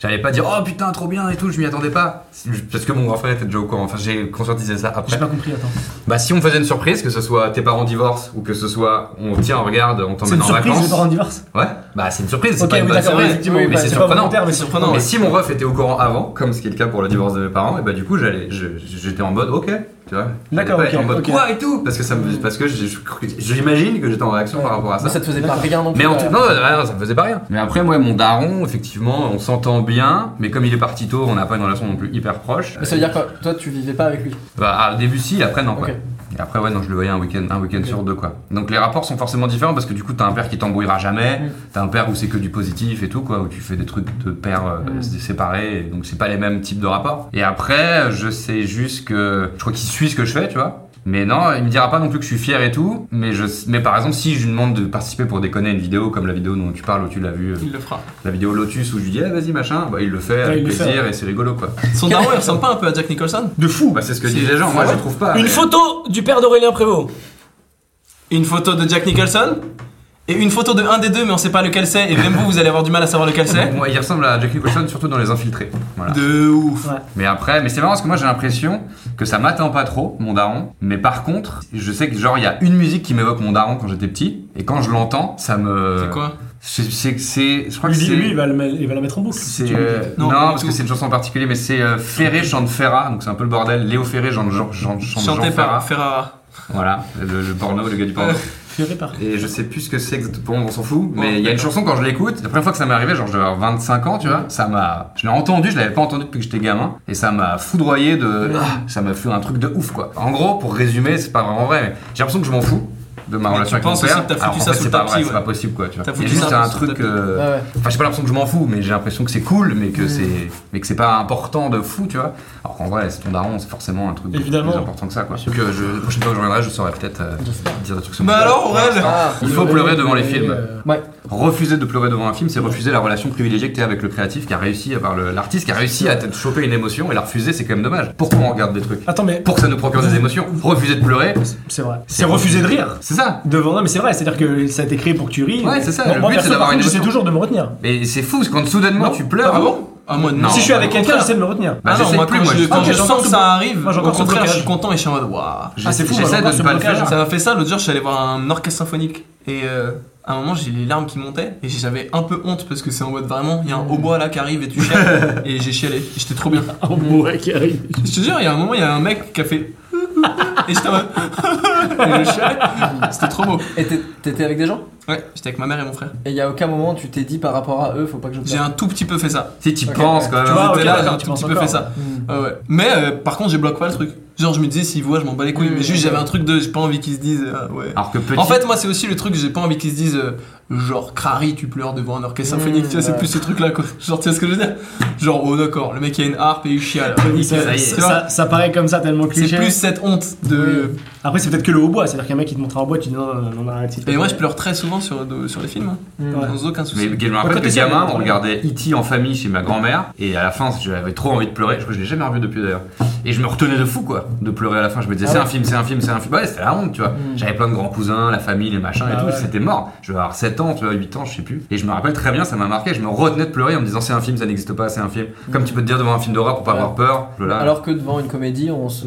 [SPEAKER 5] J'allais pas dire, oh putain, trop bien et tout, je m'y attendais pas. Parce que mon grand frère était déjà au courant. Enfin, j'ai conscientisé ça après.
[SPEAKER 4] J'ai pas compris, attends.
[SPEAKER 5] Bah, si on faisait une surprise, que ce soit tes parents divorcent ou que ce soit on tiens, regarde, on
[SPEAKER 4] C'est
[SPEAKER 5] t'emmène
[SPEAKER 4] une
[SPEAKER 5] en
[SPEAKER 4] surprise,
[SPEAKER 5] vacances.
[SPEAKER 4] mes parents divorcent.
[SPEAKER 5] Ouais, bah, c'est une surprise. c'est
[SPEAKER 4] Ok,
[SPEAKER 5] pas une bonne
[SPEAKER 3] c'est
[SPEAKER 4] effectivement,
[SPEAKER 5] Oui,
[SPEAKER 4] oui,
[SPEAKER 5] mais c'est surprenant.
[SPEAKER 4] mais
[SPEAKER 3] C'est
[SPEAKER 4] c'est
[SPEAKER 3] surprenant.
[SPEAKER 5] Mais si mon ref était au courant avant, comme ce qui est le cas pour le divorce de mes parents, et bah du coup j'allais, j'étais en mode ok, Tu vois
[SPEAKER 4] D'accord, ok,
[SPEAKER 5] En mode
[SPEAKER 4] ok.
[SPEAKER 5] quoi et tout Parce que, ça me, parce que je- je- j'imagine que j'étais en réaction par rapport à ça.
[SPEAKER 6] Mais ça te faisait pas rien non plus.
[SPEAKER 5] Mais en
[SPEAKER 6] là.
[SPEAKER 5] tout, non, non, non, ça me faisait pas rien. Mais après, moi, mon daron, effectivement, on s'entend bien, mais comme il est parti tôt, on n'a pas une relation non plus hyper proche.
[SPEAKER 6] Mais ça veut dire que toi, tu vivais pas avec lui?
[SPEAKER 5] Bah, au début, si, après, non, quoi.
[SPEAKER 6] Ok.
[SPEAKER 5] Et après, ouais, non, je le voyais un week-end un week sur deux, quoi. Donc les rapports sont forcément différents parce que du coup, t'as un père qui t'embrouillera jamais,
[SPEAKER 6] Mm.
[SPEAKER 5] t'as un père où c'est que du positif et tout, quoi, où tu fais des trucs de père euh,
[SPEAKER 6] Mm.
[SPEAKER 5] séparés, et donc c'est pas les mêmes types de rapports. Et après, je sais juste que je crois qu'il suit ce que je fais, tu vois. Mais non, il me dira pas non plus que je suis fier et tout. Mais je, mais par exemple, si je lui demande de participer pour déconner à une vidéo comme la vidéo dont tu parles, où tu l'as vu, euh,
[SPEAKER 3] Il le fera.
[SPEAKER 5] la vidéo Lotus où je lui dis, eh, vas-y machin, bah il le fait avec
[SPEAKER 4] fait,
[SPEAKER 5] plaisir
[SPEAKER 4] ouais.
[SPEAKER 5] et c'est rigolo quoi.
[SPEAKER 3] Son daron, il ressemble pas un peu à Jack Nicholson
[SPEAKER 4] De fou
[SPEAKER 5] Bah c'est ce que disent les gens, moi
[SPEAKER 3] Ouais.
[SPEAKER 5] je trouve pas.
[SPEAKER 7] Une
[SPEAKER 5] mais-
[SPEAKER 7] photo du père d'Aurélien Prévost.
[SPEAKER 3] Une photo de Jack Nicholson et une photo de un des deux, mais on sait pas lequel c'est, et même vous, vous allez avoir du mal à savoir lequel c'est.
[SPEAKER 5] Moi, il ressemble à Jack Nicholson surtout dans les infiltrés. Voilà.
[SPEAKER 3] De ouf.
[SPEAKER 5] Mais après, mais c'est marrant parce que moi j'ai l'impression que ça m'atteint pas trop, mon daron. Mais par contre, je sais que genre il y a une musique qui m'évoque mon daron quand j'étais petit, et quand je l'entends, ça me.
[SPEAKER 3] C'est quoi?
[SPEAKER 5] C'est, c'est, c'est- je crois
[SPEAKER 4] Lui,
[SPEAKER 5] que c'est.
[SPEAKER 4] lui, il va, le, il va la mettre en boucle.
[SPEAKER 5] Euh, non, parce que c'est une chanson en particulier, mais c'est euh, Ferré chante Ferra, donc c'est un peu le bordel. Léo Ferré chante Jean, Jean, chante Jean
[SPEAKER 3] par Ferrara.
[SPEAKER 5] Voilà, le, le porno, le gars du porno.
[SPEAKER 4] Par.
[SPEAKER 5] Et je sais plus ce que c'est exactement, on s'en fout. Mais il y a une chanson quand je l'écoute, la première fois que ça m'est arrivé, genre je devais avoir 25 ans, tu vois, ça m'a. Je l'ai entendu, je l'avais pas entendu depuis que j'étais gamin, et ça m'a foudroyé de. Ah, ça m'a fait un truc de ouf quoi. En gros, pour résumer, c'est pas vraiment vrai, mais j'ai l'impression que je m'en fous de ma
[SPEAKER 3] Mais
[SPEAKER 5] relation avec mon père.
[SPEAKER 3] que t'as foutu
[SPEAKER 5] Alors, en
[SPEAKER 3] ça
[SPEAKER 5] fait,
[SPEAKER 3] sous
[SPEAKER 5] c'est pas
[SPEAKER 3] ouais.
[SPEAKER 5] pas possible quoi, tu vois.
[SPEAKER 3] T'as
[SPEAKER 5] Il y a
[SPEAKER 3] foutu
[SPEAKER 5] juste un truc. euh,
[SPEAKER 6] ouais.
[SPEAKER 5] Enfin, j'ai pas l'impression que je m'en fous, mais j'ai l'impression que c'est cool, mais que c'est, mais que c'est pas important de fou, tu vois. Alors qu'en vrai, c'est ton daron, c'est forcément un truc
[SPEAKER 4] Évidemment.
[SPEAKER 5] plus important que ça, quoi. Donc, euh, je, la prochaine fois que je reviendrai, je saurais peut-être euh, dire des trucs sur mon
[SPEAKER 3] Bah
[SPEAKER 5] père.
[SPEAKER 3] alors, Aurel
[SPEAKER 6] Ah,
[SPEAKER 5] Il faut pleurer devant les films.
[SPEAKER 6] Ouais.
[SPEAKER 5] Refuser de pleurer devant un film, c'est refuser la relation privilégiée que tu as avec le créatif qui a réussi, à le- l'artiste qui a réussi à te choper une émotion et la refuser, c'est quand même dommage. Pourquoi on regarde des trucs
[SPEAKER 4] Attends, mais
[SPEAKER 5] Pour que ça nous procure des émotions. Refuser de pleurer,
[SPEAKER 4] c'est vrai. C'est refuser de rire.
[SPEAKER 5] c'est ça.
[SPEAKER 4] Devant, non, mais c'est vrai, c'est-à-dire que ça a été créé pour que tu ris.
[SPEAKER 5] Ouais, c'est ça,
[SPEAKER 4] Moi,
[SPEAKER 5] le
[SPEAKER 4] moi,
[SPEAKER 5] but, c'est d'avoir une émotion.
[SPEAKER 4] toujours de me retenir.
[SPEAKER 5] Mais c'est fou, c'est quand soudainement
[SPEAKER 4] Non.
[SPEAKER 5] tu pleures.
[SPEAKER 3] Ah bon Ah moi non.
[SPEAKER 4] si je suis avec quelqu'un, j'essaie de me retenir.
[SPEAKER 5] Bah,
[SPEAKER 3] Ah non,
[SPEAKER 5] j'essaie
[SPEAKER 3] moi
[SPEAKER 5] plus,
[SPEAKER 3] quand
[SPEAKER 5] moi,
[SPEAKER 3] je,
[SPEAKER 5] je-
[SPEAKER 3] quand
[SPEAKER 4] Ok,
[SPEAKER 3] je
[SPEAKER 4] j'ai
[SPEAKER 3] sens que ça arrive,
[SPEAKER 4] moi,
[SPEAKER 3] au contraire, je suis content et je suis en mode waouh.
[SPEAKER 4] Ah, c'est fou,
[SPEAKER 5] J'essaie de ne pas le faire.
[SPEAKER 3] Ça m'a fait ça l'autre jour, je suis allé voir un orchestre symphonique et euh, à un moment j'ai les larmes qui montaient et j'avais un peu honte parce que c'est en mode vraiment il y a un hautbois là qui arrive et tu chiales et j'ai chialé et j'étais trop bien.
[SPEAKER 4] Oh, ouais, qui arrive.
[SPEAKER 3] Je te jure, il y a un moment il y a un mec qui a fait et j'étais en mode et je chialais. C'était trop beau.
[SPEAKER 6] Et t'étais avec des gens?
[SPEAKER 3] Ouais, j'étais avec ma mère et mon frère.
[SPEAKER 6] Et il y a aucun moment tu t'es dit par rapport à eux, faut pas que je
[SPEAKER 3] J'ai un tout petit peu fait ça.
[SPEAKER 5] Si tu
[SPEAKER 6] Ok,
[SPEAKER 5] penses
[SPEAKER 6] ouais.
[SPEAKER 5] quand même.
[SPEAKER 4] Tu vois,
[SPEAKER 3] là, j'ai un tout petit peu fait ça.
[SPEAKER 6] Hmm.
[SPEAKER 3] Ouais, ouais. Mais euh, par contre, j'ai bloqué pas le truc. Genre, je me disais, s'ils voient, je m'en bats les couilles. Mais juste, j'avais un truc de, j'ai pas envie qu'ils se disent, euh, ouais.
[SPEAKER 5] Alors que petit.
[SPEAKER 3] En fait, moi, c'est aussi le truc, j'ai pas envie qu'ils se disent, euh, genre, Crary, tu pleures devant un orchestre
[SPEAKER 6] Mm,
[SPEAKER 3] symphonique. tu vois, c'est plus ce truc-là, quoi. Genre, tu vois ce que je veux dire? Genre, oh, d'accord, le mec, il a une harpe et il chiale.
[SPEAKER 5] Ça
[SPEAKER 4] paraît comme ça tellement
[SPEAKER 3] C'est
[SPEAKER 4] cliché.
[SPEAKER 3] plus cette honte de.
[SPEAKER 4] Après, c'est peut-être que le hautbois, c'est-à-dire qu'un mec qui te montre un bois, tu dis non, non, non, non, arrête.
[SPEAKER 3] Et moi, je pleure très souvent sur, de- sur les films, hein.
[SPEAKER 4] Ouais.
[SPEAKER 3] sans aucun souci.
[SPEAKER 5] Mais je me rappelle
[SPEAKER 4] Quand
[SPEAKER 5] que gamin, on regardait E.T. en famille chez ma grand-mère, et à la fin, j'avais trop envie de pleurer. Je crois que je l'ai jamais revu depuis d'ailleurs. Et je me retenais de fou, quoi, de pleurer à la fin. Je me disais,
[SPEAKER 6] Ah
[SPEAKER 5] c'est
[SPEAKER 6] ouais.
[SPEAKER 5] un film, c'est un film, c'est un film. Ouais, c'était la honte, tu vois.
[SPEAKER 6] Mm.
[SPEAKER 5] J'avais plein de grands cousins, la famille, les machins et
[SPEAKER 4] Ah
[SPEAKER 5] tout.
[SPEAKER 4] ouais.
[SPEAKER 5] C'était mort. Je vais avoir 7 ans, tu vois, 8 ans, je sais plus. Et je me rappelle très bien, ça m'a marqué. Je me retenais de pleurer en me disant, c'est un film, ça n'existe pas, c'est un film. Comme tu peux te dire devant un film d'horreur pour pas avoir peur. Là.
[SPEAKER 6] Alors que devant une comédie, on se,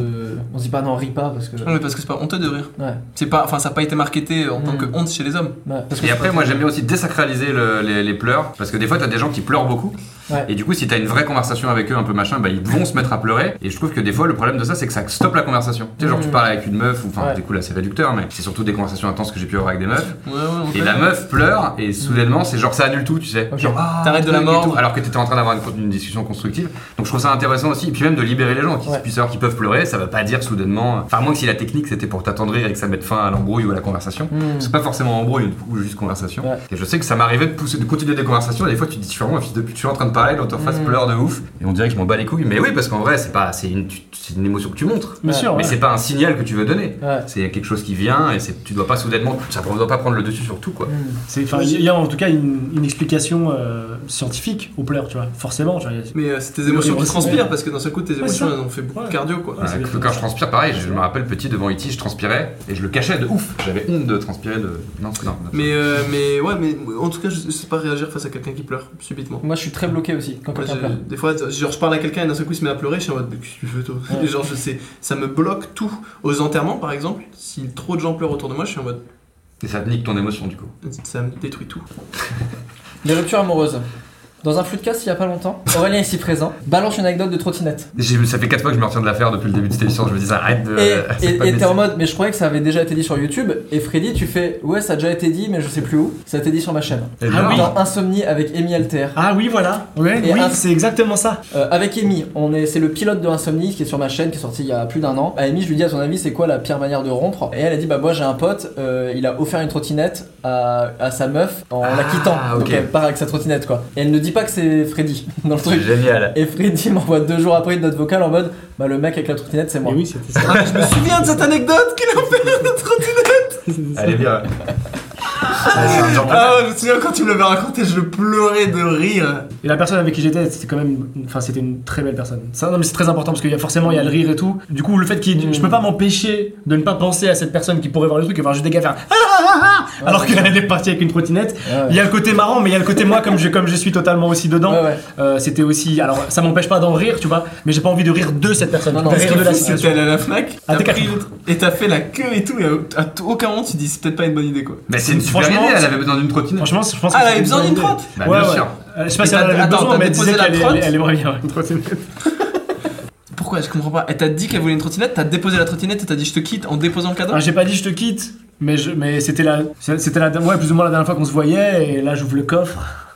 [SPEAKER 6] on se dit pas non, ris pas parce que.
[SPEAKER 3] Non, mais parce que c'est pas honteux de rire.
[SPEAKER 6] Ouais.
[SPEAKER 3] C'est pas, enfin, ça n'a pas été marketé en tant
[SPEAKER 6] Mm.
[SPEAKER 3] que honte chez les hommes.
[SPEAKER 6] ouais. Parce que
[SPEAKER 5] Et après, moi j'aime bien aussi désacraliser le- les, les pleurs, parce que des fois t'as des gens qui pleurent beaucoup,
[SPEAKER 6] Ouais.
[SPEAKER 5] et du coup si t'as une vraie conversation avec eux, un peu machin, bah ils vont se mettre à pleurer, et je trouve que des fois le problème de ça c'est que ça stoppe la conversation. Tu sais, genre tu
[SPEAKER 6] Mm.
[SPEAKER 5] parles avec une meuf, ou enfin
[SPEAKER 6] Ouais.
[SPEAKER 5] du coup là c'est réducteur, mais c'est surtout des conversations intenses que j'ai pu avoir avec des meufs,
[SPEAKER 3] Ouais, ouais, on
[SPEAKER 5] et
[SPEAKER 3] fait.
[SPEAKER 5] la meuf pleure, et soudainement c'est genre ça annule tout, tu sais.
[SPEAKER 6] Ok.
[SPEAKER 5] Genre, ah,
[SPEAKER 3] T'arrêtes de la
[SPEAKER 5] tout, alors que t'étais en train d'avoir une, une discussion constructive. Donc je trouve ça intéressant aussi, et puis même de libérer les gens, qui
[SPEAKER 6] Ouais.
[SPEAKER 5] puissent savoir qu'ils peuvent pleurer, ça veut pas dire soudainement, enfin à moins que si la technique c'était pour t'attendrir et que ça mette fin à l'embrouille ou à la conversation.
[SPEAKER 6] Hmm.
[SPEAKER 5] C'est pas forcément embrouille ou juste conversation.
[SPEAKER 6] Ouais.
[SPEAKER 5] Et je sais que ça m'arrivait de pousser, de continuer des conversations. Et des fois, tu te dis, je suis vraiment un fils de pute, je suis en train de parler, l'autre en face
[SPEAKER 6] Mm.
[SPEAKER 5] pleure de ouf. Et on dirait que je m'en bats les couilles. Mais oui, parce qu'en vrai, c'est pas, c'est une, tu- c'est une émotion que tu montres.
[SPEAKER 4] Bien sûr,
[SPEAKER 5] Mais
[SPEAKER 4] ouais.
[SPEAKER 5] c'est pas un signal que tu veux donner.
[SPEAKER 6] Ouais.
[SPEAKER 5] C'est quelque chose qui vient et c'est, tu dois pas soudainement, ça ne doit pas prendre le dessus sur tout, quoi.
[SPEAKER 4] C'est- enfin, Il y a en tout cas une, une explication euh, scientifique aux pleurs, tu vois. Forcément, tu vois.
[SPEAKER 3] Mais euh, c'est tes émotions qui transpirent
[SPEAKER 4] ouais.
[SPEAKER 3] parce que d'un seul coup tes émotions elles ont fait beaucoup de cardio quoi.
[SPEAKER 5] Quand je transpire, pareil, je me rappelle petit devant E.T., je transpirais et je le cachais de ouf. J'avais honte de transpirer de. Non, non.
[SPEAKER 3] Mais, euh, mais ouais, mais en tout cas, je sais pas réagir face à quelqu'un qui pleure subitement.
[SPEAKER 6] Moi, je suis très bloqué aussi quand quelqu'un
[SPEAKER 3] je-
[SPEAKER 6] pleure.
[SPEAKER 3] des fois, genre, je parle à quelqu'un et d'un seul coup il se met à pleurer, je suis en mode, qu'est-ce que tu fais toi
[SPEAKER 6] Ouais.
[SPEAKER 3] Genre, je sais, ça me bloque tout. Aux enterrements par exemple, si trop de gens pleurent autour de moi, je suis en mode,
[SPEAKER 5] Et ça te nique ton émotion, du coup.
[SPEAKER 3] ça me détruit tout.
[SPEAKER 6] Les ruptures amoureuses. Dans un floodcast il y a pas longtemps, Aurélien ici présent balance une anecdote de trottinette.
[SPEAKER 5] J'ai- Ça fait 4 fois que je me retiens de la faire depuis le début de cette émission. Je me dis arrête de.
[SPEAKER 6] Et
[SPEAKER 5] c'est
[SPEAKER 6] et-
[SPEAKER 5] pas
[SPEAKER 6] et
[SPEAKER 5] des-
[SPEAKER 6] t'es en mode, mais je croyais que ça avait déjà été dit sur YouTube. Et Freddy, tu fais, ouais, ça a déjà été dit, mais je sais plus où. Ça a été dit sur ma chaîne.
[SPEAKER 5] Eh
[SPEAKER 4] Ah
[SPEAKER 5] bien,
[SPEAKER 4] oui.
[SPEAKER 6] Dans Insomnie avec Amy Alter.
[SPEAKER 4] Ah oui, voilà. Ouais,
[SPEAKER 6] Et
[SPEAKER 4] oui,
[SPEAKER 6] un-
[SPEAKER 4] c'est exactement ça.
[SPEAKER 6] Euh, avec Amy, on est, c'est le pilote de Insomnie qui est sur ma chaîne, qui est sorti il y a plus d'un an. À Amy, je lui dis à son avis, c'est quoi la pire manière de rompre? Et elle a dit, bah moi j'ai un pote, euh, il a offert une trottinette à, à sa meuf en la
[SPEAKER 5] Ah,
[SPEAKER 6] quittant. Donc
[SPEAKER 5] ok.
[SPEAKER 6] elle part avec sa trottinette quoi. Et elle ne dit pas que c'est Freddy dans le
[SPEAKER 5] C'est
[SPEAKER 6] truc.
[SPEAKER 5] génial.
[SPEAKER 6] Et Freddy m'envoie deux jours après une note vocale en mode, bah le mec avec la trottinette c'est moi.
[SPEAKER 4] Et oui, c'était ça.
[SPEAKER 3] Ah, je me souviens de cette anecdote qu'il a fait de trottinette.
[SPEAKER 5] Elle est bien. Ouais,
[SPEAKER 3] Ah, je me souviens quand tu me l'avais raconté, je pleurais de rire.
[SPEAKER 4] Et la personne avec qui j'étais, c'était quand même, enfin, c'était une très belle personne. Ça, non, mais c'est très important parce qu'il y a forcément, il y a le rire et tout. Du coup, le fait qu'il,
[SPEAKER 6] Mm.
[SPEAKER 4] je peux pas m'empêcher de ne pas penser à cette personne qui pourrait voir le truc et voir juste des gars faire alors qu'elle est partie avec une trottinette.
[SPEAKER 6] Ouais, ouais.
[SPEAKER 4] Il y a le côté marrant, mais il y a le côté moi comme je, comme je suis totalement aussi dedans.
[SPEAKER 6] Ouais, ouais.
[SPEAKER 4] Euh, c'était aussi, alors ça m'empêche pas d'en rire, tu vois, mais j'ai pas envie de rire de cette personne.
[SPEAKER 6] Non,
[SPEAKER 4] rire
[SPEAKER 6] que
[SPEAKER 4] de la situation.
[SPEAKER 3] allé à la Fnac,
[SPEAKER 4] Ah,
[SPEAKER 3] t'as pris et t'as fait la queue et tout, et à, aucun moment tu dis c'est peut-être pas une bonne idée quoi.
[SPEAKER 5] Mais c'est une super
[SPEAKER 4] Franchement,
[SPEAKER 5] idée, elle avait besoin d'une trottinette.
[SPEAKER 4] Franchement, je pense
[SPEAKER 3] Ah,
[SPEAKER 4] que
[SPEAKER 3] elle avait besoin d'une trotte
[SPEAKER 5] Bah,
[SPEAKER 4] Ouais,
[SPEAKER 5] bien
[SPEAKER 4] ouais.
[SPEAKER 5] sûr.
[SPEAKER 4] Euh, Je sais pas si elle avait besoin, mais elle disait qu'elle aimerait bien une trottinette.
[SPEAKER 3] Pourquoi Je comprends pas. Elle t'a dit qu'elle voulait une trottinette, t'as déposé la trottinette et t'as dit je te quitte en déposant le cadeau
[SPEAKER 4] Ah, j'ai pas dit je te quitte, mais, je, mais c'était la, c'était la, ouais, plus ou moins la dernière fois qu'on se voyait, et là j'ouvre le coffre.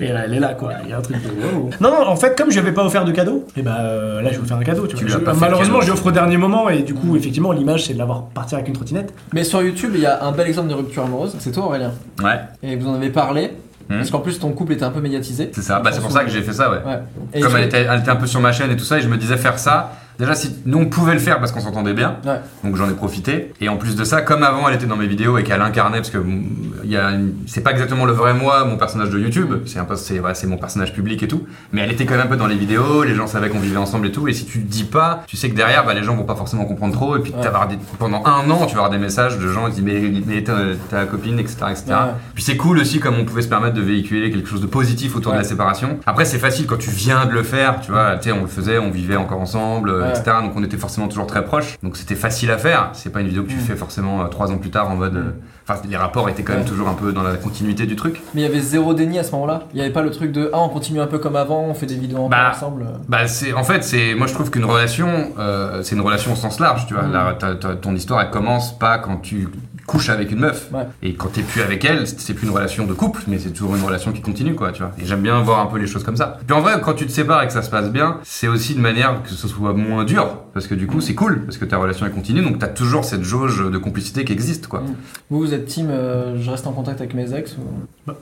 [SPEAKER 4] Et là, elle est là, quoi. Il y a un truc de wow. Non, non, en fait, comme je lui avais pas offert de cadeau, et bah euh, là, je vais vous faire un cadeau. Tu vois. Je-
[SPEAKER 5] pas
[SPEAKER 4] malheureusement, je
[SPEAKER 5] cadeau.
[SPEAKER 4] lui offre au dernier moment, et du coup, effectivement, l'image, c'est de l'avoir partir avec une trottinette.
[SPEAKER 6] Mais sur YouTube, il y a un bel exemple de rupture amoureuse. C'est toi Aurélien.
[SPEAKER 5] Ouais,
[SPEAKER 6] Et vous en avez parlé.
[SPEAKER 5] Hmm.
[SPEAKER 6] Parce qu'en plus ton couple était un peu médiatisé.
[SPEAKER 5] c'est ça. Bah, c'est pour ça que j'ai fait ça, ouais. Comme elle était, elle était un peu sur ma chaîne et tout ça, et je me disais faire ça. Déjà, si nous on pouvait le faire parce qu'on s'entendait bien,
[SPEAKER 6] Ouais.
[SPEAKER 5] donc j'en ai profité. Et en plus de ça, comme avant elle était dans mes vidéos et qu'elle incarnait, parce que mm, une- c'est pas exactement le vrai moi, mon personnage de YouTube, c'est un peu, c'est voilà, c'est mon personnage public et tout. Mais elle était quand même un peu dans les vidéos, les gens savaient qu'on vivait ensemble et tout. Et si tu dis pas, tu sais que derrière, bah, les gens vont pas forcément comprendre trop. Et puis
[SPEAKER 6] Ouais.
[SPEAKER 5] des, pendant un an, tu vas avoir des messages de gens qui disent mais, mais ta copine, etc., etc.
[SPEAKER 6] Ouais.
[SPEAKER 5] Puis c'est cool aussi comme on pouvait se permettre de véhiculer quelque chose de positif autour
[SPEAKER 6] Ouais.
[SPEAKER 5] de la séparation. Après c'est facile quand tu viens de le faire, tu vois, tu sais on le faisait, on vivait encore ensemble, euh,
[SPEAKER 6] Ouais.
[SPEAKER 5] etc. Donc on était forcément toujours très proches. Donc c'était facile à faire. C'est pas une vidéo que tu
[SPEAKER 6] Mm.
[SPEAKER 5] fais forcément euh, trois ans plus tard en mode. euh, Enfin les rapports étaient quand même
[SPEAKER 6] Ouais.
[SPEAKER 5] toujours un peu dans la continuité du truc.
[SPEAKER 6] Mais il y avait zéro déni à ce moment-là. Il y avait pas le truc de ah on continue un peu comme avant, on fait des vidéos
[SPEAKER 5] Bah,
[SPEAKER 6] ensemble.
[SPEAKER 5] Bah c'est en fait c'est moi je trouve qu'une relation euh, c'est une relation au sens large tu vois
[SPEAKER 6] Mm.
[SPEAKER 5] La- ta- ta- ton histoire elle commence pas quand tu couches avec une meuf.
[SPEAKER 6] Ouais.
[SPEAKER 5] et quand t'es plus avec elle c'est plus une relation de couple mais c'est toujours une relation qui continue quoi tu vois. Et j'aime bien voir un peu les choses comme ça. Puis en vrai quand tu te sépares et que ça se passe bien c'est aussi une manière que ce soit moins dur. Parce que du coup c'est cool parce que ta relation elle continue donc t'as toujours cette jauge de complicité qui existe quoi.
[SPEAKER 6] Mm. Vous vous êtes team euh, je reste en contact avec mes ex ou...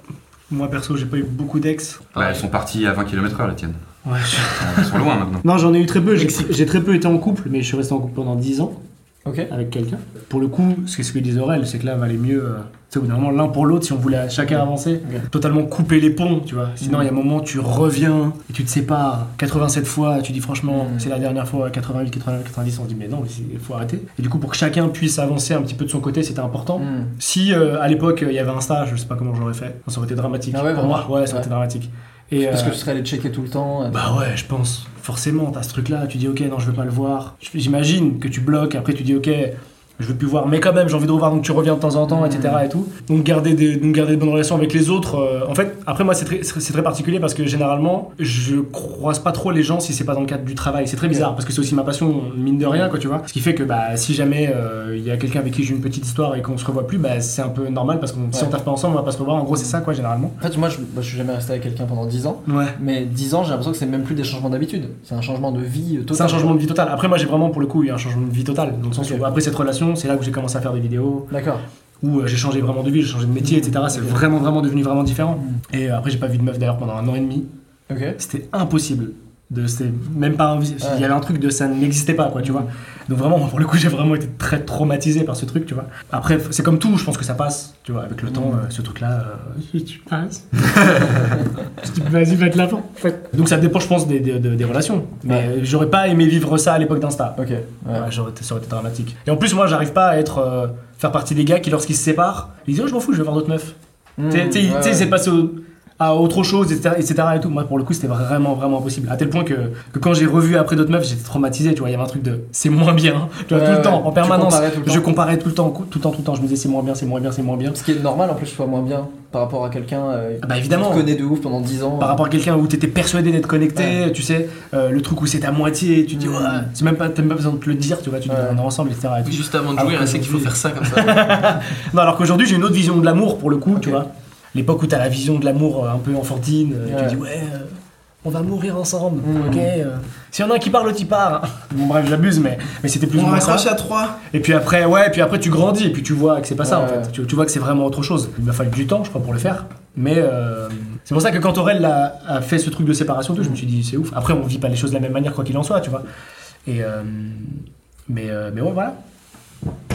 [SPEAKER 4] Moi, perso, j'ai pas eu beaucoup d'ex.
[SPEAKER 5] Bah, elles sont parties à 20 km/h la tienne
[SPEAKER 4] Ouais, je-
[SPEAKER 5] elles sont loin maintenant.
[SPEAKER 4] Non, j'en ai eu très peu. J'ai j'ai très peu été en couple, mais je suis resté en couple pendant 10 ans
[SPEAKER 6] Ok.
[SPEAKER 4] avec quelqu'un. Pour le coup, ce que, ce que disait Aurel, c'est que là, valait mieux, euh, tu sais, moment, l'un pour l'autre, si on voulait chacun avancer, totalement couper les ponts, tu vois. Sinon, il y a un moment, tu reviens et tu te sépares 87 fois, tu dis franchement,
[SPEAKER 6] Mm.
[SPEAKER 4] c'est la dernière fois, 88, 89, 90, on dit mais non, il faut arrêter. Et du coup, pour que chacun puisse avancer un petit peu de son côté, c'était important.
[SPEAKER 6] Hmm.
[SPEAKER 4] Si euh, à l'époque il y avait un stage, je sais pas comment j'aurais fait, ça aurait été dramatique.
[SPEAKER 6] Ah ouais,
[SPEAKER 4] Pour moi, ouais, ça aurait
[SPEAKER 6] Ouais.
[SPEAKER 4] été dramatique. Et,
[SPEAKER 6] Parce
[SPEAKER 4] euh,
[SPEAKER 6] que tu serais allé checker tout le temps. euh,
[SPEAKER 4] bah ouais, je pense. Forcément, t'as ce truc-là, tu dis ok, non, je veux pas le voir. J'imagine que tu bloques, après tu dis ok, je veux plus voir, mais quand même, j'ai envie de revoir, donc tu reviens de temps en temps, etc. Et tout. Donc garder des, donc garder de bonnes relations avec les autres. euh, en fait, après moi, c'est très, particulier parce que généralement, je croise pas trop les gens si c'est pas dans le cadre du travail. C'est très bizarre parce que c'est aussi ma passion, mine de rien, quoi, tu vois. Ce qui fait que bah, si jamais euh, il y a quelqu'un avec qui j'ai une petite histoire et qu'on se revoit plus, bah, c'est un peu normal parce que si on taffe pas ensemble, on va pas se revoir. En gros, c'est ça, quoi, généralement.
[SPEAKER 6] En fait, moi je, moi, je suis jamais resté avec quelqu'un pendant 10 ans.
[SPEAKER 4] Ouais.
[SPEAKER 6] Mais 10 ans, j'ai l'impression que c'est même plus des changements d'habitude. C'est un changement de vie euh, total.
[SPEAKER 4] C'est un changement de vie total. Après, moi, j'ai vraiment, pour le coup, eu un changement de vie total. Dans le sens
[SPEAKER 6] Ok.
[SPEAKER 4] où, après cette relation, c'est là où j'ai commencé à faire des vidéos,
[SPEAKER 6] D'accord.
[SPEAKER 4] où euh, j'ai changé vraiment de vie, j'ai changé de métier, etc. C'est vraiment, vraiment devenu vraiment différent.
[SPEAKER 6] Mm.
[SPEAKER 4] Et euh, après, j'ai pas vu de meuf d'ailleurs pendant un an et demi. C'était impossible. De, même pas envie-. Il y avait un truc de ça n'existait pas, quoi, tu vois. Donc vraiment, pour le coup, j'ai vraiment été très traumatisé par ce truc, tu vois. Après, c'est comme tout, je pense que ça passe, tu vois, avec le temps, euh, ce truc-là, euh, tu passes. vas-y, va te l'avant. Donc ça dépend, je pense, des, des, relations. Mais
[SPEAKER 6] Ouais.
[SPEAKER 4] j'aurais pas aimé vivre ça à l'époque d'Insta.
[SPEAKER 6] Ok. Ouais.
[SPEAKER 4] Ouais, j'aurais été- ça aurait été dramatique. Et en plus, moi, j'arrive pas à être euh, faire partie des gars qui, lorsqu'ils se séparent, ils disent oh, je m'en fous, je vais voir d'autres meufs.
[SPEAKER 6] Hmm,
[SPEAKER 4] Tu sais- c'est passé au- à autre chose, etc., etc. Et tout. Moi, pour le coup, c'était vraiment, vraiment impossible. À tel point que, que quand j'ai revu après d'autres meufs, j'étais traumatisé. Tu vois, il y avait un truc de c'est moins bien. Tu vois,
[SPEAKER 6] Ouais,
[SPEAKER 4] tout le
[SPEAKER 6] ouais.
[SPEAKER 4] temps, en
[SPEAKER 6] Tu
[SPEAKER 4] permanence.
[SPEAKER 6] comparais tout le temps.
[SPEAKER 4] Je comparais tout le temps, tout le temps, tout le temps. Je me disais c'est moins bien, c'est moins bien, c'est moins bien.
[SPEAKER 6] Ce qui est normal en plus, je sois moins bien par rapport à quelqu'un euh,
[SPEAKER 4] Ah bah, évidemment.
[SPEAKER 6] qui te connaît de ouf pendant 10 ans.
[SPEAKER 4] Par rapport à quelqu'un où t'étais persuadé d'être connecté, tu sais, euh, le truc où c'est à moitié, tu dis,
[SPEAKER 6] Mm.
[SPEAKER 4] ouais, c'est même pas, t'as même pas besoin de te le dire, tu vois, tu dis,
[SPEAKER 6] Ouais.
[SPEAKER 4] on est ensemble, etc. et.
[SPEAKER 3] Juste avant de
[SPEAKER 4] Alors
[SPEAKER 3] jouer,
[SPEAKER 4] que
[SPEAKER 3] on sait qu'il faut faire ça comme ça.
[SPEAKER 4] Non, alors qu'aujourd'hui, j'ai une autre vision de l'amour pour le coup, tu vois. L'époque où t'as la vision de l'amour euh, un peu enfantine, euh,
[SPEAKER 6] Ouais.
[SPEAKER 4] tu dis, ouais, euh, on va mourir ensemble,
[SPEAKER 6] Mm.
[SPEAKER 4] ok. S'il y en a un qui parle, l'autre il part. Bon, bref, j'abuse, mais, mais c'était plus ou
[SPEAKER 3] On
[SPEAKER 4] moins ça.
[SPEAKER 3] à 3.
[SPEAKER 4] Et puis après, ouais, puis après tu grandis et puis tu vois que c'est pas ça en fait. Tu, tu vois que c'est vraiment autre chose. Il m'a fallu du temps, je crois, pour le faire. Mais euh, c'est pour ça que quand Aurel a, a fait ce truc de séparation, tout, je me suis dit c'est ouf. Après, on vit pas les choses de la même manière quoi qu'il en soit, tu vois. Et euh, mais euh, mais ouais, voilà.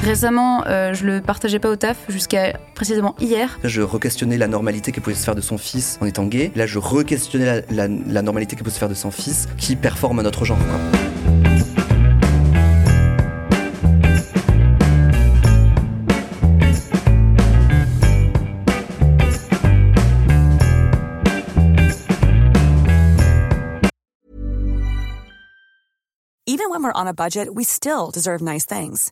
[SPEAKER 8] Récemment, euh, je le partageais pas au taf jusqu'à précisément hier.
[SPEAKER 9] Je re-questionnais la normalité que pouvait se faire de son fils en étant gay. Là, je re-questionnais la, la- la normalité que peut se faire de son fils qui performe notre genre. quoi.
[SPEAKER 10] Even when we're on a budget, we still deserve nice things.